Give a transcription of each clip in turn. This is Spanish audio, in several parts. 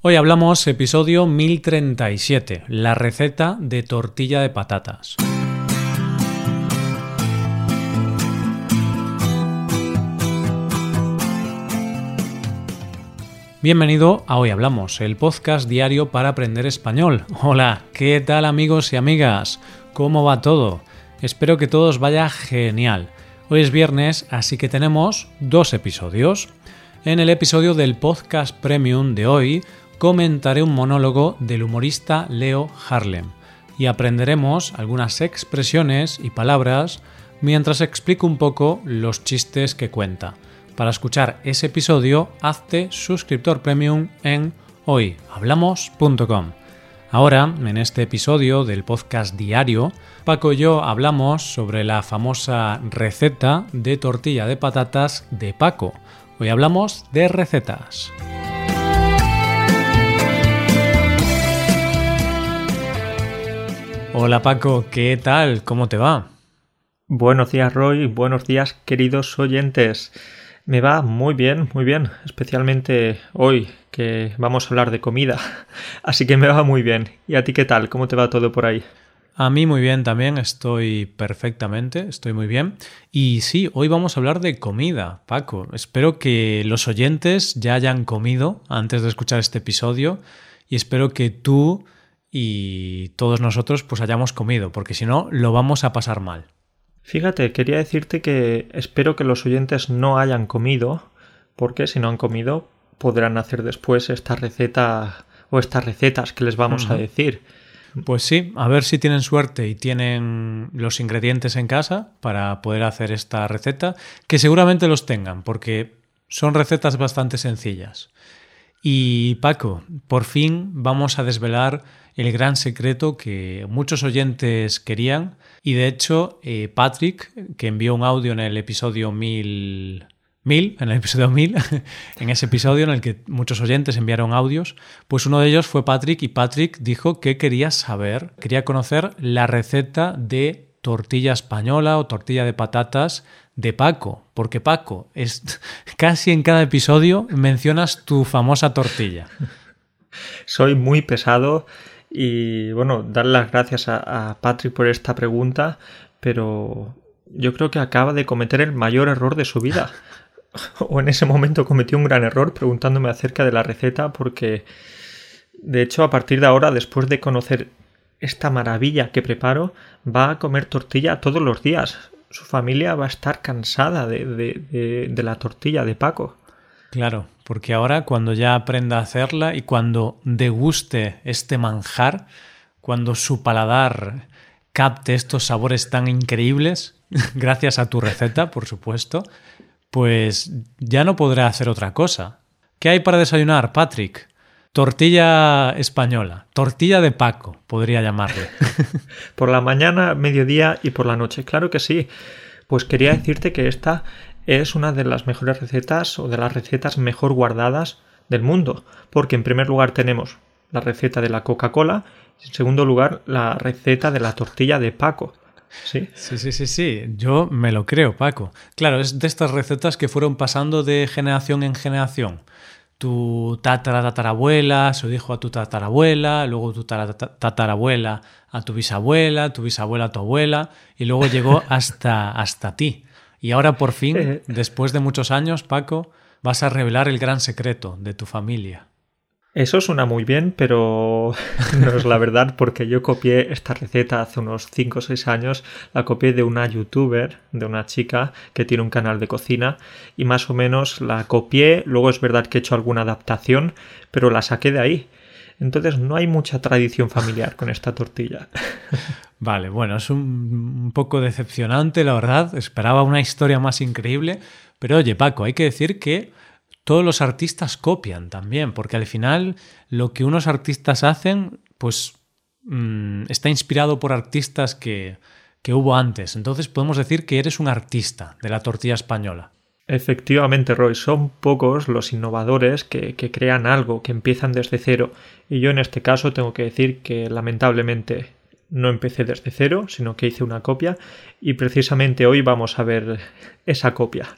Hoy hablamos episodio 1037, la receta de tortilla de patatas. Bienvenido a Hoy Hablamos, el podcast diario para aprender español. Hola, ¿qué tal amigos y amigas? ¿Cómo va todo? Espero que todos vaya genial. Hoy es viernes, así que tenemos dos episodios. En el episodio del podcast premium de hoy comentaré un monólogo del humorista Leo Harlem y aprenderemos algunas expresiones y palabras mientras explico un poco los chistes que cuenta. Para escuchar ese episodio, hazte suscriptor premium en hoyhablamos.com. Ahora, en este episodio del podcast diario, Paco y yo hablamos sobre la famosa receta de tortilla de patatas de Paco. Hoy hablamos de recetas. Hola Paco, ¿qué tal? ¿Cómo te va? Buenos días Roy, buenos días queridos oyentes. Me va muy bien, muy bien, especialmente hoy que vamos a hablar de comida. Así que me va muy bien. ¿Y a ti qué tal? ¿Cómo te va todo por ahí? A mí muy bien también, estoy perfectamente, estoy muy bien. Y sí, hoy vamos a hablar de comida, Paco. Espero que los oyentes ya hayan comido antes de escuchar este episodio y espero que tú y todos nosotros pues hayamos comido, porque si no lo vamos a pasar mal. Fíjate, quería decirte que espero que los oyentes no hayan comido, porque si no han comido podrán hacer después esta receta o estas recetas que les vamos a decir. Pues sí, a ver si tienen suerte y tienen los ingredientes en casa para poder hacer esta receta, que seguramente los tengan, porque son recetas bastante sencillas. Y Paco, por fin vamos a desvelar el gran secreto que muchos oyentes querían. Y de hecho, eh, Patrick, que envió un audio en el episodio 1000, en el episodio 1000, en ese episodio en el que muchos oyentes enviaron audios, pues uno de ellos fue Patrick y Patrick dijo que quería saber, quería conocer la receta de tortilla española o tortilla de patatas de Paco, porque Paco, es casi en cada episodio mencionas tu famosa tortilla. Soy muy pesado y bueno, dar las gracias a, a Patrick por esta pregunta, pero yo creo que acaba de cometer el mayor error de su vida. o en ese momento cometió un gran error preguntándome acerca de la receta porque de hecho a partir de ahora después de conocer esta maravilla que preparo va a comer tortilla todos los días su familia va a estar cansada de, de, la tortilla de Paco. Claro, porque ahora cuando ya aprenda a hacerla y cuando deguste este manjar, cuando su paladar capte estos sabores tan increíbles, gracias a tu receta, por supuesto, pues ya no podrá hacer otra cosa. ¿Qué hay para desayunar, Patrick? Tortilla española, tortilla de Paco, podría llamarle. por la mañana, mediodía y por la noche, claro que sí. Pues quería decirte que esta es una de las mejores recetas o de las recetas mejor guardadas del mundo, porque en primer lugar tenemos la receta de la Coca-Cola y en segundo lugar la receta de la tortilla de Paco. ¿Sí? sí, sí, sí, sí. Yo me lo creo, Paco. Claro, es de estas recetas que fueron pasando de generación en generación tu tatarabuela se lo dijo a tu tatarabuela, luego tu tatarabuela a tu bisabuela, tu bisabuela a tu abuela, y luego llegó hasta, hasta ti. Y ahora por fin, después de muchos años, Paco, vas a revelar el gran secreto de tu familia. Eso suena muy bien, pero no es la verdad porque yo copié esta receta hace unos 5 o 6 años, la copié de una youtuber, de una chica que tiene un canal de cocina y más o menos la copié, luego es verdad que he hecho alguna adaptación, pero la saqué de ahí. Entonces no hay mucha tradición familiar con esta tortilla. Vale, bueno, es un, poco decepcionante, la verdad. Esperaba una historia más increíble. Pero oye, Paco, hay que decir que todos los artistas copian también, porque al final lo que unos artistas hacen, pues mm, está inspirado por artistas que, que hubo antes. Entonces podemos decir que eres un artista de la tortilla española. Efectivamente, Roy, son pocos los innovadores que, que, crean algo, que empiezan desde cero. Y yo en este caso tengo que decir que lamentablemente no empecé desde cero, sino que hice una copia y precisamente hoy vamos a ver esa copia.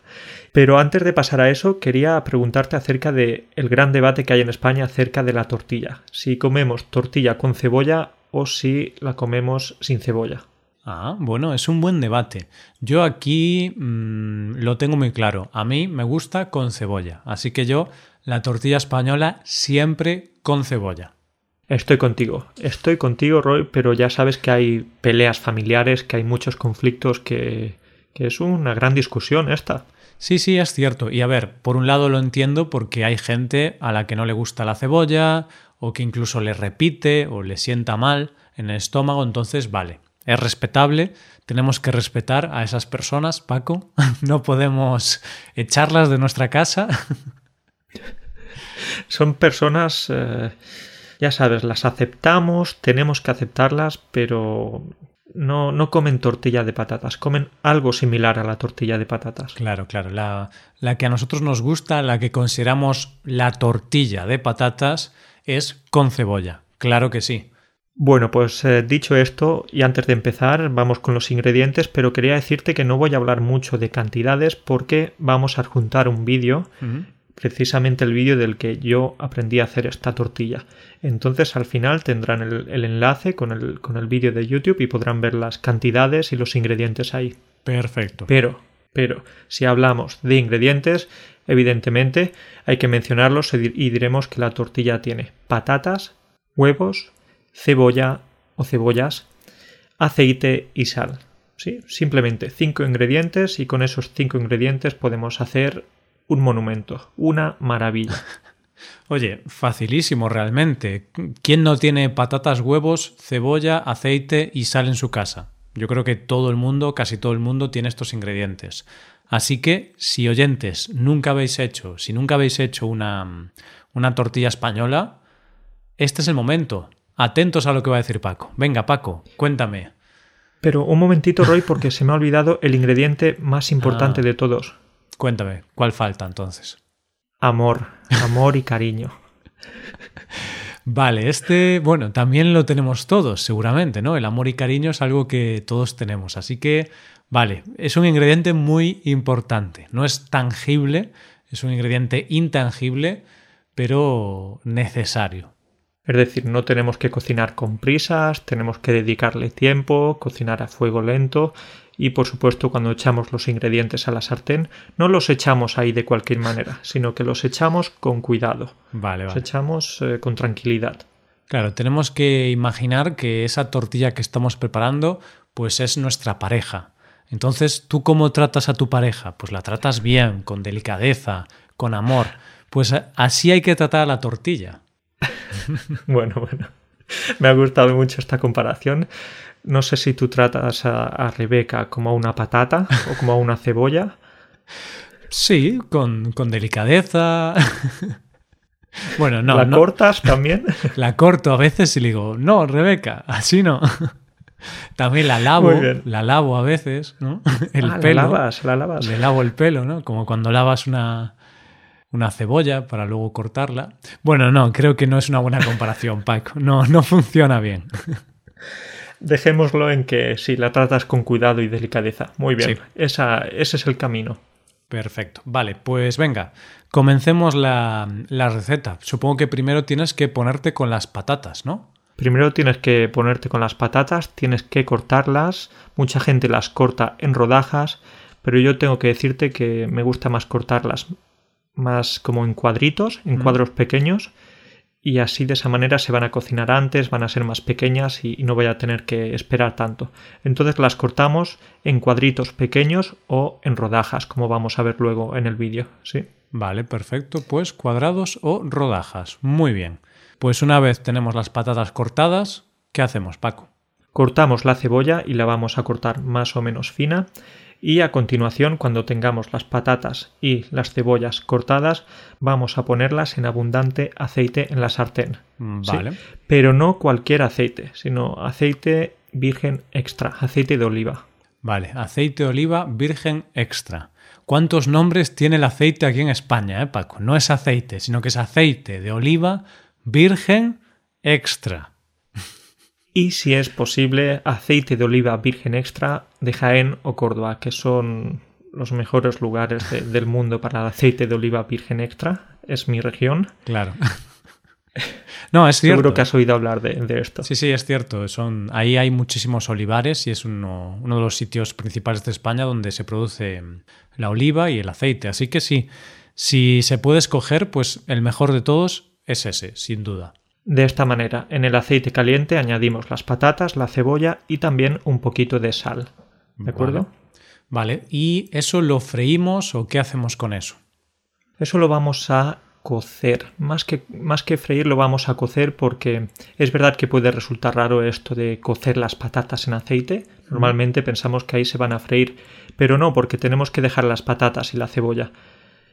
Pero antes de pasar a eso, quería preguntarte acerca de el gran debate que hay en España acerca de la tortilla. Si comemos tortilla con cebolla o si la comemos sin cebolla. Ah, bueno, es un buen debate. Yo aquí mmm, lo tengo muy claro. A mí me gusta con cebolla. Así que yo la tortilla española siempre con cebolla. Estoy contigo, estoy contigo, Roy, pero ya sabes que hay peleas familiares, que hay muchos conflictos, que, que es una gran discusión esta. Sí, sí, es cierto. Y a ver, por un lado lo entiendo porque hay gente a la que no le gusta la cebolla o que incluso le repite o le sienta mal en el estómago, entonces vale, es respetable, tenemos que respetar a esas personas, Paco, no podemos echarlas de nuestra casa. Son personas, eh, ya sabes, las aceptamos, tenemos que aceptarlas, pero no, no comen tortilla de patatas, comen algo similar a la tortilla de patatas. Claro, claro, la, la que a nosotros nos gusta, la que consideramos la tortilla de patatas, es con cebolla, claro que sí. Bueno, pues eh, dicho esto, y antes de empezar, vamos con los ingredientes, pero quería decirte que no voy a hablar mucho de cantidades porque vamos a adjuntar un vídeo, uh -huh. Precisamente el vídeo del que yo aprendí a hacer esta tortilla. Entonces al final tendrán el, el enlace con el, con el vídeo de YouTube y podrán ver las cantidades y los ingredientes ahí. Perfecto. Pero, pero, si hablamos de ingredientes, evidentemente hay que mencionarlos y diremos que la tortilla tiene patatas, huevos, cebolla o cebollas, aceite y sal. ¿Sí? Simplemente cinco ingredientes y con esos cinco ingredientes podemos hacer un monumento, una maravilla. Oye, facilísimo realmente. ¿Quién no tiene patatas, huevos, cebolla, aceite y sal en su casa? Yo creo que todo el mundo, casi todo el mundo, tiene estos ingredientes. Así que, si oyentes nunca habéis hecho, si nunca habéis hecho una, una tortilla española, este es el momento. Atentos a lo que va a decir Paco. Venga, Paco, cuéntame. Pero un momentito, Roy, porque se me ha olvidado el ingrediente más importante ah, de todos. Cuéntame, ¿cuál falta entonces? Amor, amor y cariño. Vale, este, bueno, también lo tenemos todos, seguramente, ¿no? El amor y cariño es algo que todos tenemos. Así que, vale, es un ingrediente muy importante. No es tangible, es un ingrediente intangible, pero necesario. Es decir, no tenemos que cocinar con prisas, tenemos que dedicarle tiempo, cocinar a fuego lento y por supuesto cuando echamos los ingredientes a la sartén no los echamos ahí de cualquier manera, sino que los echamos con cuidado. Vale, los vale. echamos eh, con tranquilidad. Claro, tenemos que imaginar que esa tortilla que estamos preparando pues es nuestra pareja. Entonces, ¿tú cómo tratas a tu pareja? Pues la tratas bien, con delicadeza, con amor. Pues así hay que tratar a la tortilla. Bueno, bueno. Me ha gustado mucho esta comparación. No sé si tú tratas a, a, Rebeca como a una patata o como a una cebolla. Sí, con, con delicadeza. bueno, no. ¿La no. cortas también? La corto a veces y le digo, no, Rebeca, así no. También la lavo, la lavo a veces, ¿no? El ah, pelo. La lavas, la lavas. Le lavo el pelo, ¿no? Como cuando lavas una, una cebolla para luego cortarla. Bueno, no, creo que no es una buena comparación, Paco. No, no funciona bien. Dejémoslo en que si la tratas con cuidado y delicadeza. Muy bien, sí. Esa, ese es el camino. Perfecto. Vale, pues venga, comencemos la, la receta. Supongo que primero tienes que ponerte con las patatas, ¿no? Primero tienes que ponerte con las patatas, tienes que cortarlas. Mucha gente las corta en rodajas, pero yo tengo que decirte que me gusta más cortarlas más como en cuadritos, en mm. cuadros pequeños, y así de esa manera se van a cocinar antes, van a ser más pequeñas y, y, no voy a tener que esperar tanto. Entonces las cortamos en cuadritos pequeños o en rodajas, como vamos a ver luego en el vídeo, ¿sí? Vale, perfecto. Pues cuadrados o rodajas. Muy bien. Pues una vez tenemos las patatas cortadas, ¿qué hacemos, Paco? Cortamos la cebolla y la vamos a cortar más o menos fina y a continuación cuando tengamos las patatas y las cebollas cortadas vamos a ponerlas en abundante aceite en la sartén. Vale. ¿sí? Pero no cualquier aceite, sino aceite virgen extra, aceite de oliva. Vale, aceite de oliva virgen extra. ¿Cuántos nombres tiene el aceite aquí en España, eh, Paco? No es aceite, sino que es aceite de oliva virgen extra. Y si es posible aceite de oliva virgen extra de Jaén o Córdoba, que son los mejores lugares del mundo para el aceite de oliva virgen extra. Es mi región. Claro. No, es cierto. Seguro que has oído hablar de, esto. Sí, sí, es cierto. Son, ahí hay muchísimos olivares y es uno, uno, de los sitios principales de España donde se produce la oliva y el aceite. Así que sí, si se puede escoger, pues el mejor de todos es ese, sin duda. De esta manera, en el aceite caliente añadimos las patatas, la cebolla y también un poquito de sal. ¿De acuerdo? Vale, ¿y eso lo freímos o qué hacemos con eso? Eso lo vamos a cocer. Más que, más que freír lo vamos a cocer porque es verdad que puede resultar raro esto de cocer las patatas en aceite. Normalmente pensamos que ahí se van a freír, pero no, porque tenemos que dejar las patatas y la cebolla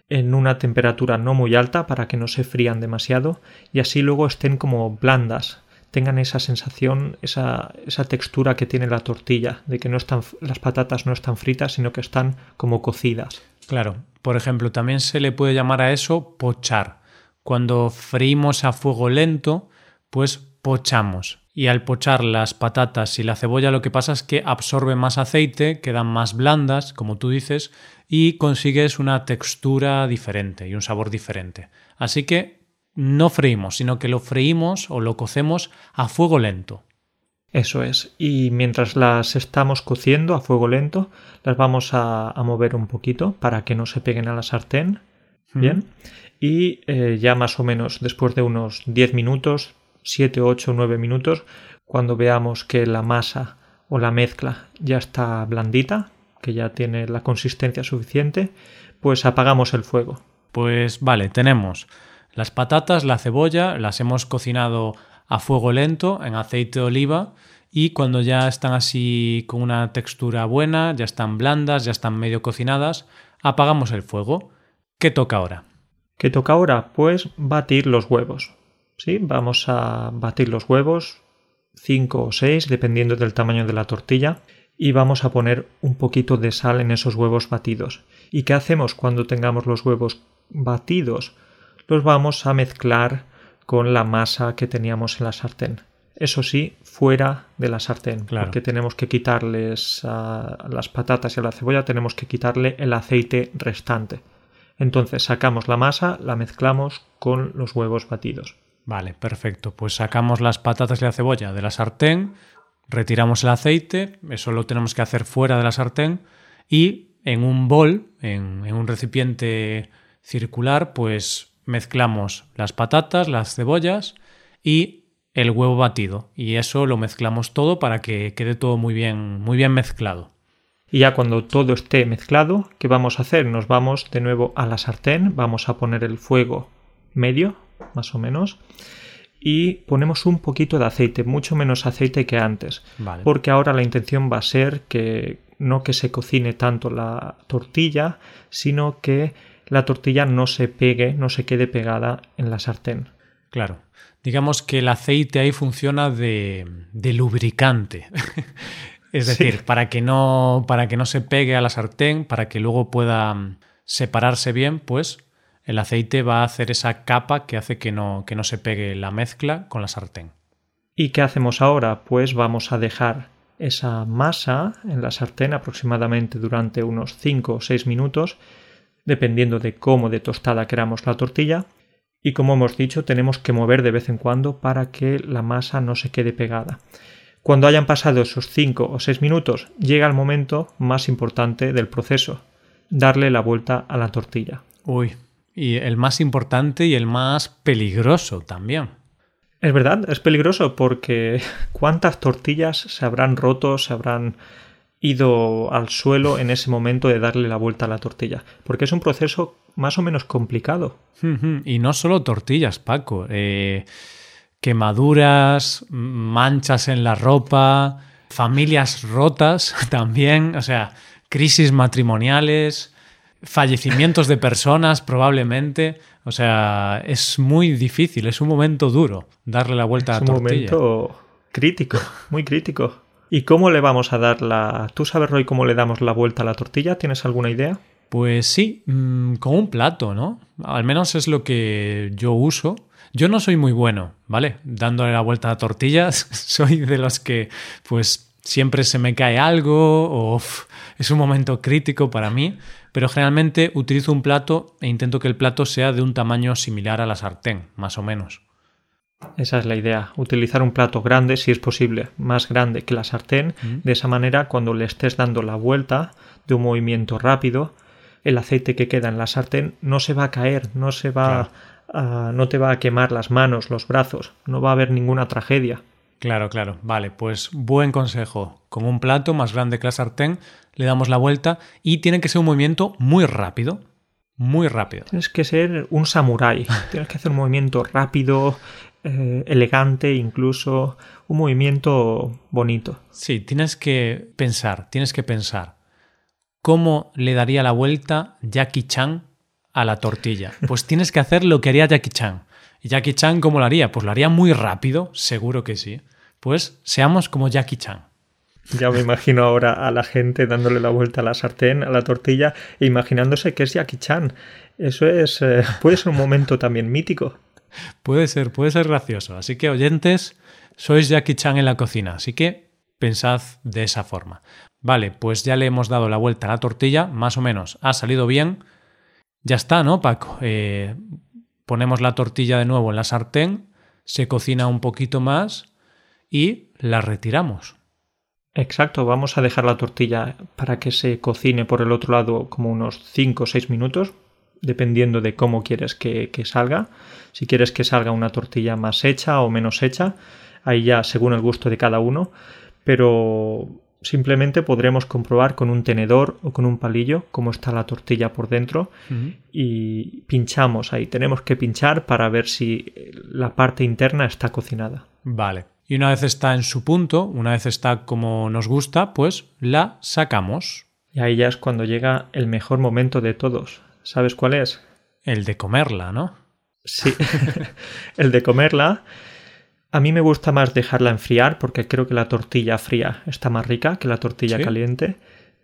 en una temperatura no muy alta para que no se frían demasiado y así luego estén como blandas, tengan esa sensación, esa, esa textura que tiene la tortilla, de que no están, las patatas no están fritas, sino que están como cocidas. Claro, por ejemplo, también se le puede llamar a eso pochar. Cuando freímos a fuego lento, pues pochamos. Y al pochar las patatas y la cebolla lo que pasa es que absorbe más aceite, quedan más blandas, como tú dices, y consigues una textura diferente y un sabor diferente. Así que no freímos, sino que lo freímos o lo cocemos a fuego lento. Eso es. Y mientras las estamos cociendo a fuego lento, las vamos a, mover un poquito para que no se peguen a la sartén. Bien. Y eh, ya más o menos después de unos 10 minutos, 7, 8, 9 minutos, cuando veamos que la masa o la mezcla ya está blandita, que ya tiene la consistencia suficiente, pues apagamos el fuego. Pues vale, tenemos las patatas, la cebolla, las hemos cocinado a fuego lento en aceite de oliva y cuando ya están así con una textura buena, ya están blandas, ya están medio cocinadas, apagamos el fuego. ¿Qué toca ahora? ¿Qué toca ahora? Pues batir los huevos. ¿Sí? Vamos a batir los huevos, 5 o 6, dependiendo del tamaño de la tortilla y vamos a poner un poquito de sal en esos huevos batidos. ¿Y qué hacemos cuando tengamos los huevos batidos? Los vamos a mezclar con la masa que teníamos en la sartén. Eso sí, fuera de la sartén, porque tenemos que quitarles a las patatas y a la cebolla, tenemos que quitarle el aceite restante. Entonces sacamos la masa, la mezclamos con los huevos batidos. Vale, perfecto. Pues sacamos las patatas y la cebolla de la sartén, retiramos el aceite, eso lo tenemos que hacer fuera de la sartén y en un bol, en, un recipiente circular, pues mezclamos las patatas, las cebollas y el huevo batido y eso lo mezclamos todo para que quede todo muy bien, muy bien mezclado. Y ya cuando todo esté mezclado, ¿qué vamos a hacer? Nos vamos de nuevo a la sartén, vamos a poner el fuego medio, más o menos, y ponemos un poquito de aceite, mucho menos aceite que antes, porque ahora la intención va a ser que no que se cocine tanto la tortilla, sino que la tortilla no se pegue, no se quede pegada en la sartén. Claro. Digamos que el aceite ahí funciona de, de lubricante. es decir, para, que no, para que no se pegue a la sartén, para que luego pueda separarse bien, pues el aceite va a hacer esa capa que hace que no, que no se pegue la mezcla con la sartén. ¿Y qué hacemos ahora? Pues vamos a dejar esa masa en la sartén aproximadamente durante unos 5 o 6 minutos, dependiendo de cómo de tostada queramos la tortilla. Y como hemos dicho, tenemos que mover de vez en cuando para que la masa no se quede pegada. Cuando hayan pasado esos 5 o 6 minutos, llega el momento más importante del proceso, darle la vuelta a la tortilla. Uy, y el más importante y el más peligroso también. Es verdad, es peligroso porque cuántas tortillas se habrán roto, se habrán ido al suelo en ese momento de darle la vuelta a la tortilla. Porque es un proceso más o menos complicado. Y no solo tortillas, Paco. Eh, quemaduras, manchas en la ropa, familias rotas también, o sea, crisis matrimoniales fallecimientos de personas probablemente. O sea, es muy difícil, es un momento duro darle la vuelta a la tortilla. Es un momento crítico, muy crítico. ¿Y cómo le vamos a dar la... ¿Tú sabes, Roy, cómo le damos la vuelta a la tortilla? ¿Tienes alguna idea? Pues sí, mm, con un plato, ¿no? Al menos es lo que yo uso. Yo no soy muy bueno, ¿vale? Dándole la vuelta a tortillas, soy de los que pues siempre se me cae algo o es un momento crítico para mí, pero generalmente utilizo un plato e intento que el plato sea de un tamaño similar a la sartén, más o menos. Esa es la idea, utilizar un plato grande, si es posible, más grande que la sartén. De esa manera, cuando le estés dando la vuelta de un movimiento rápido, el aceite que queda en la sartén no se va a caer, no se va a, no te va a quemar las manos, los brazos, no va a haber ninguna tragedia. Claro, claro. Vale, pues buen consejo. Con un plato más grande que la sartén, le damos la vuelta y tiene que ser un movimiento muy rápido. Muy rápido. Tienes que ser un samurái. Tienes que hacer un movimiento rápido, eh, elegante, incluso un movimiento bonito. Sí, tienes que pensar, tienes que pensar. ¿Cómo le daría la vuelta Jackie Chan a la tortilla? Pues tienes que hacer lo que haría Jackie Chan. ¿Y Jackie Chan cómo lo haría? Pues lo haría muy rápido, seguro que sí. Pues seamos como Jackie Chan. Ya me imagino ahora a la gente dándole la vuelta a la sartén, a la tortilla, e imaginándose que es Jackie Chan. Eso es. Eh, puede ser un momento también mítico. Puede ser, puede ser gracioso. Así que, oyentes, sois Jackie Chan en la cocina. Así que pensad de esa forma. Vale, pues ya le hemos dado la vuelta a la tortilla, más o menos ha salido bien. Ya está, ¿no, Paco? Eh, ponemos la tortilla de nuevo en la sartén, se cocina un poquito más y la retiramos. Exacto, vamos a dejar la tortilla para que se cocine por el otro lado como unos 5 o 6 minutos, dependiendo de cómo quieres que, que, salga. Si quieres que salga una tortilla más hecha o menos hecha, ahí ya según el gusto de cada uno, pero simplemente podremos comprobar con un tenedor o con un palillo cómo está la tortilla por dentro y pinchamos ahí. Tenemos que pinchar para ver si la parte interna está cocinada. Vale. Y una vez está en su punto, una vez está como nos gusta, pues la sacamos. Y ahí ya es cuando llega el mejor momento de todos. ¿Sabes cuál es? El de comerla, ¿no? Sí, el de comerla a mí me gusta más dejarla enfriar porque creo que la tortilla fría está más rica que la tortilla caliente,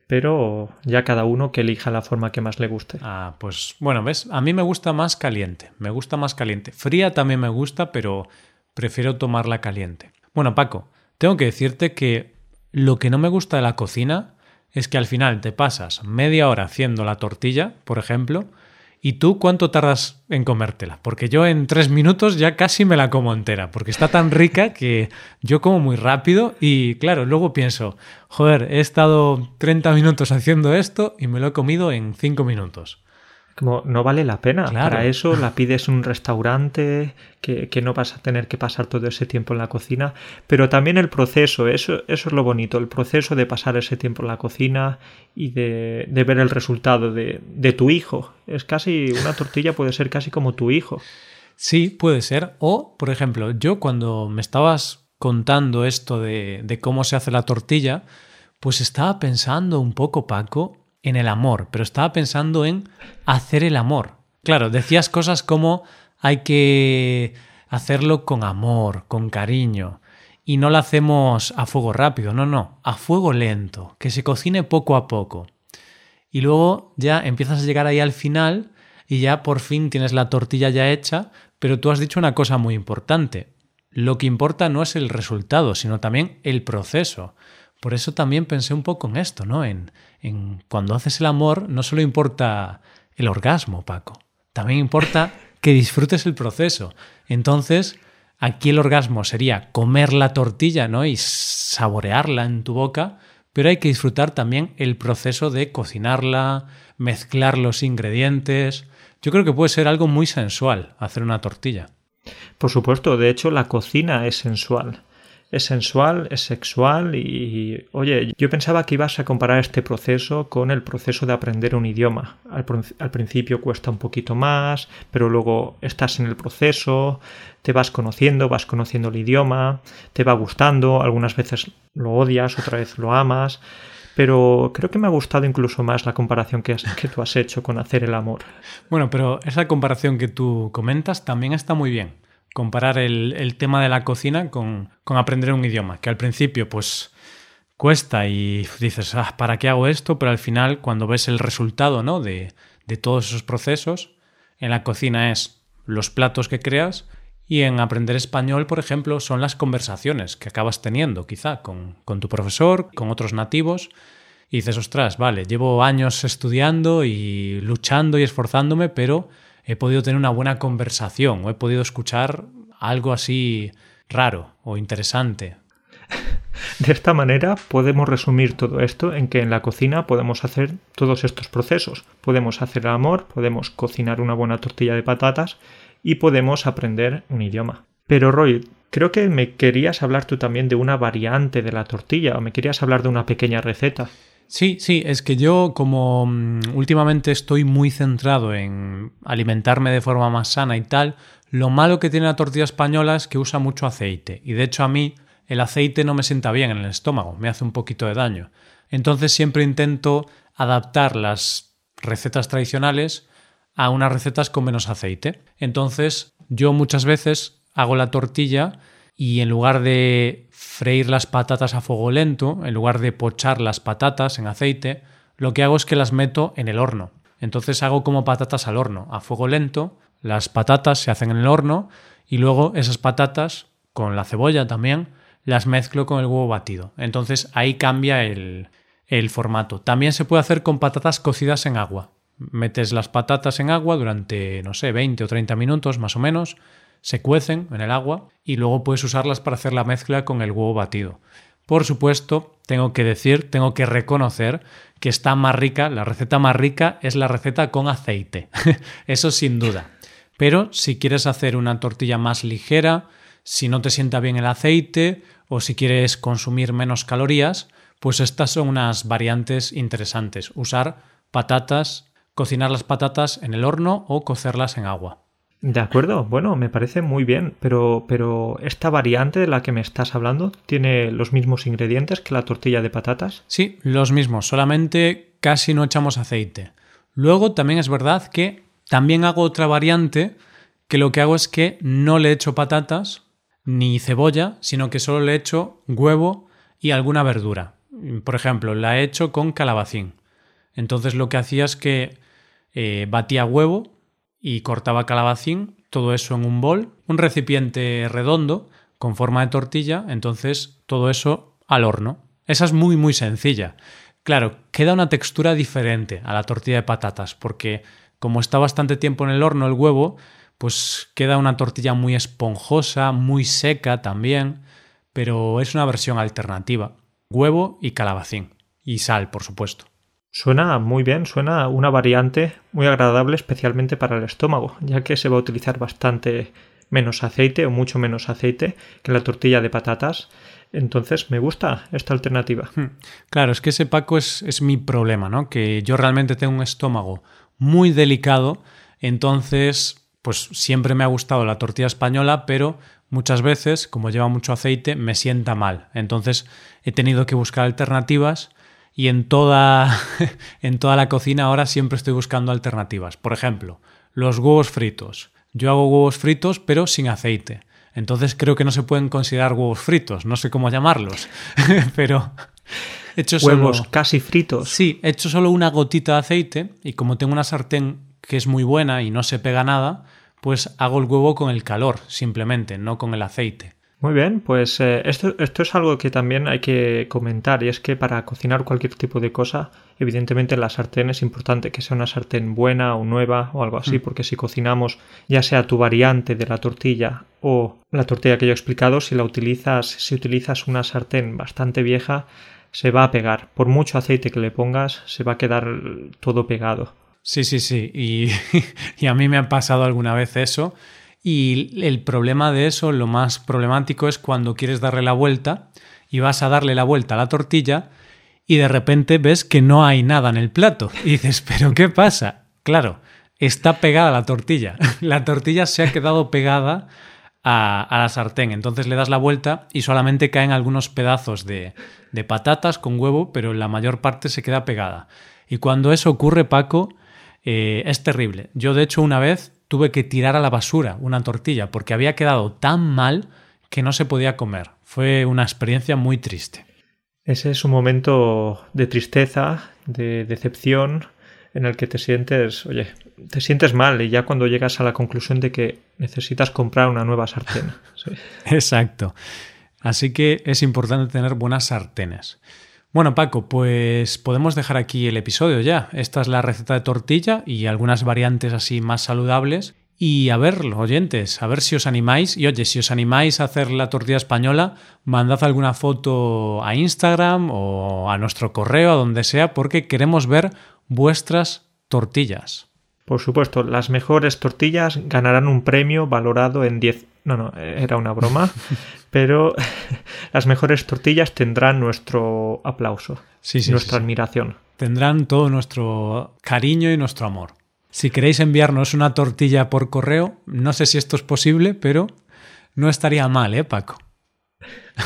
pero ya cada uno que elija la forma que más le guste. Ah, pues bueno, ves, a mí me gusta más caliente, me gusta más caliente. Fría también me gusta, pero prefiero tomarla caliente. Bueno, Paco, tengo que decirte que lo que no me gusta de la cocina es que al final te pasas media hora haciendo la tortilla, por ejemplo, ¿Y tú cuánto tardas en comértela? Porque yo en tres minutos ya casi me la como entera, porque está tan rica que yo como muy rápido y claro, luego pienso, joder, he estado 30 minutos haciendo esto y me lo he comido en cinco minutos. Como no vale la pena. Para eso la pides en un restaurante, que, que, no vas a tener que pasar todo ese tiempo en la cocina. Pero también el proceso, eso, eso es lo bonito, el proceso de pasar ese tiempo en la cocina y de, de ver el resultado de, de, tu hijo. Es casi, una tortilla puede ser casi como tu hijo. Sí, puede ser. O, por ejemplo, yo cuando me estabas contando esto de, de cómo se hace la tortilla, pues estaba pensando un poco, Paco, en el amor, pero estaba pensando en hacer el amor. Claro, decías cosas como hay que hacerlo con amor, con cariño, y no lo hacemos a fuego rápido, no, no, a fuego lento, que se cocine poco a poco. Y luego ya empiezas a llegar ahí al final y ya por fin tienes la tortilla ya hecha, pero tú has dicho una cosa muy importante. Lo que importa no es el resultado, sino también el proceso. Por eso también pensé un poco en esto, ¿no? En, en cuando haces el amor no solo importa el orgasmo, Paco, también importa que disfrutes el proceso. Entonces, aquí el orgasmo sería comer la tortilla, ¿no? Y saborearla en tu boca, pero hay que disfrutar también el proceso de cocinarla, mezclar los ingredientes. Yo creo que puede ser algo muy sensual hacer una tortilla. Por supuesto, de hecho la cocina es sensual es sensual, es sexual y, oye, yo pensaba que ibas a comparar este proceso con el proceso de aprender un idioma. Al, al, principio cuesta un poquito más, pero luego estás en el proceso, te vas conociendo, vas conociendo el idioma, te va gustando, algunas veces lo odias, otra vez lo amas. Pero creo que me ha gustado incluso más la comparación que, que tú has hecho con hacer el amor. Bueno, pero esa comparación que tú comentas también está muy bien comparar el, tema de la cocina con, aprender un idioma, que al principio pues cuesta y dices, ah, ¿para qué hago esto? Pero al final cuando ves el resultado ¿no? de, de todos esos procesos, en la cocina es los platos que creas Y en aprender español, por ejemplo, son las conversaciones que acabas teniendo, quizá, con, con tu profesor, con otros nativos. Y dices, ostras, vale, llevo años estudiando y luchando y esforzándome, pero he podido tener una buena conversación o he podido escuchar algo así raro o interesante. De esta manera podemos resumir todo esto en que en la cocina podemos hacer todos estos procesos. Podemos hacer el amor, podemos cocinar una buena tortilla de patatas y podemos aprender un idioma. Pero Roy, creo que me querías hablar tú también de una variante de la tortilla o me querías hablar de una pequeña receta. Sí, sí, es que yo como mm, últimamente estoy muy centrado en alimentarme de forma más sana y tal, lo malo que tiene la tortilla española es que usa mucho aceite y de hecho a mí el aceite no me sienta bien en el estómago, me hace un poquito de daño. Entonces siempre intento adaptar las recetas tradicionales a unas recetas con menos aceite. Entonces yo muchas veces hago la tortilla y en lugar de freír las patatas a fuego lento, en lugar de pochar las patatas en aceite, lo que hago es que las meto en el horno. Entonces hago como patatas al horno, a fuego lento, las patatas se hacen en el horno y luego esas patatas, con la cebolla también, las mezclo con el huevo batido. Entonces ahí cambia el, el formato. También se puede hacer con patatas cocidas en agua. Metes las patatas en agua durante, no sé, 20 o 30 minutos más o menos, se cuecen en el agua y luego puedes usarlas para hacer la mezcla con el huevo batido. Por supuesto, tengo que decir, tengo que reconocer que está más rica, la receta más rica es la receta con aceite. Eso sin duda. Pero si quieres hacer una tortilla más ligera, si no te sienta bien el aceite o si quieres consumir menos calorías, pues estas son unas variantes interesantes. Usar patatas, cocinar las patatas en el horno o cocerlas en agua. De acuerdo, bueno, me parece muy bien, pero, pero esta variante de la que me estás hablando tiene los mismos ingredientes que la tortilla de patatas. Sí, los mismos, solamente casi no echamos aceite. Luego también es verdad que también hago otra variante que lo que hago es que no le echo patatas ni cebolla, sino que solo le echo huevo y alguna verdura. Por ejemplo, la he hecho con calabacín. Entonces lo que hacía es que eh, batía huevo, y cortaba calabacín, todo eso en un bol, un recipiente redondo con forma de tortilla, entonces todo eso al horno. Esa es muy muy sencilla. Claro, queda una textura diferente a la tortilla de patatas porque como está bastante tiempo en el horno el huevo, pues queda una tortilla muy esponjosa, muy seca también, pero es una versión alternativa. Huevo y calabacín. Y sal, por supuesto. Suena muy bien, suena una variante muy agradable especialmente para el estómago, ya que se va a utilizar bastante menos aceite o mucho menos aceite que la tortilla de patatas. Entonces me gusta esta alternativa. Hmm. Claro, es que ese Paco es, es mi problema, ¿no? Que yo realmente tengo un estómago muy delicado, entonces pues siempre me ha gustado la tortilla española, pero muchas veces, como lleva mucho aceite, me sienta mal. Entonces he tenido que buscar alternativas y en toda, en toda la cocina ahora siempre estoy buscando alternativas. Por ejemplo, los huevos fritos. Yo hago huevos fritos pero sin aceite. Entonces creo que no se pueden considerar huevos fritos, no sé cómo llamarlos, pero he hecho huevos casi fritos. Sí, he hecho solo una gotita de aceite y como tengo una sartén que es muy buena y no se pega nada, pues hago el huevo con el calor, simplemente, no con el aceite. Muy bien, pues eh, esto, esto es algo que también hay que comentar y es que para cocinar cualquier tipo de cosa, evidentemente la sartén es importante que sea una sartén buena o nueva o algo así, mm. porque si cocinamos ya sea tu variante de la tortilla o la tortilla que yo he explicado, si la utilizas, si utilizas una sartén bastante vieja, se va a pegar. Por mucho aceite que le pongas, se va a quedar todo pegado. Sí, sí, sí. Y, y a mí me ha pasado alguna vez eso y el problema de eso, lo más problemático es cuando quieres darle la vuelta y vas a darle la vuelta a la tortilla y de repente ves que no hay nada en el plato. Y dices, ¿pero qué pasa? Claro, está pegada la tortilla. La tortilla se ha quedado pegada a, la sartén. Entonces le das la vuelta y solamente caen algunos pedazos de, de patatas con huevo, pero la mayor parte se queda pegada. Y cuando eso ocurre, Paco, eh, es terrible. Yo, de hecho, una vez tuve que tirar a la basura una tortilla porque había quedado tan mal que no se podía comer. Fue una experiencia muy triste. Ese es un momento de tristeza, de decepción, en el que te sientes, oye, te sientes mal y ya cuando llegas a la conclusión de que necesitas comprar una nueva sartén. Exacto. Así que es importante tener buenas sartenes. Bueno, Paco, pues podemos dejar aquí el episodio ya. Esta es la receta de tortilla y algunas variantes así más saludables. Y a ver, oyentes, a ver si os animáis. Y oye, si os animáis a hacer la tortilla española, mandad alguna foto a Instagram o a nuestro correo, a donde sea, porque queremos ver vuestras tortillas. Por supuesto, las mejores tortillas ganarán un premio valorado en 10... No, no, era una broma. pero las mejores tortillas tendrán nuestro aplauso, sí, sí, nuestra admiración. Tendrán todo nuestro cariño y nuestro amor. Si queréis enviarnos una tortilla por correo, no sé si esto es posible, pero no estaría mal, ¿eh, Paco?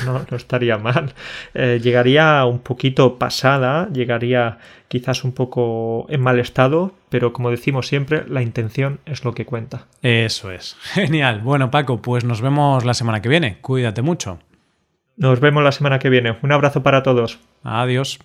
No, no estaría mal. Eh, llegaría un poquito pasada, llegaría quizás un poco en mal estado, pero como decimos siempre, la intención es lo que cuenta. Eso es. Genial. Bueno, Paco, pues nos vemos la semana que viene. Cuídate mucho. Nos vemos la semana que viene. Un abrazo para todos. Adiós.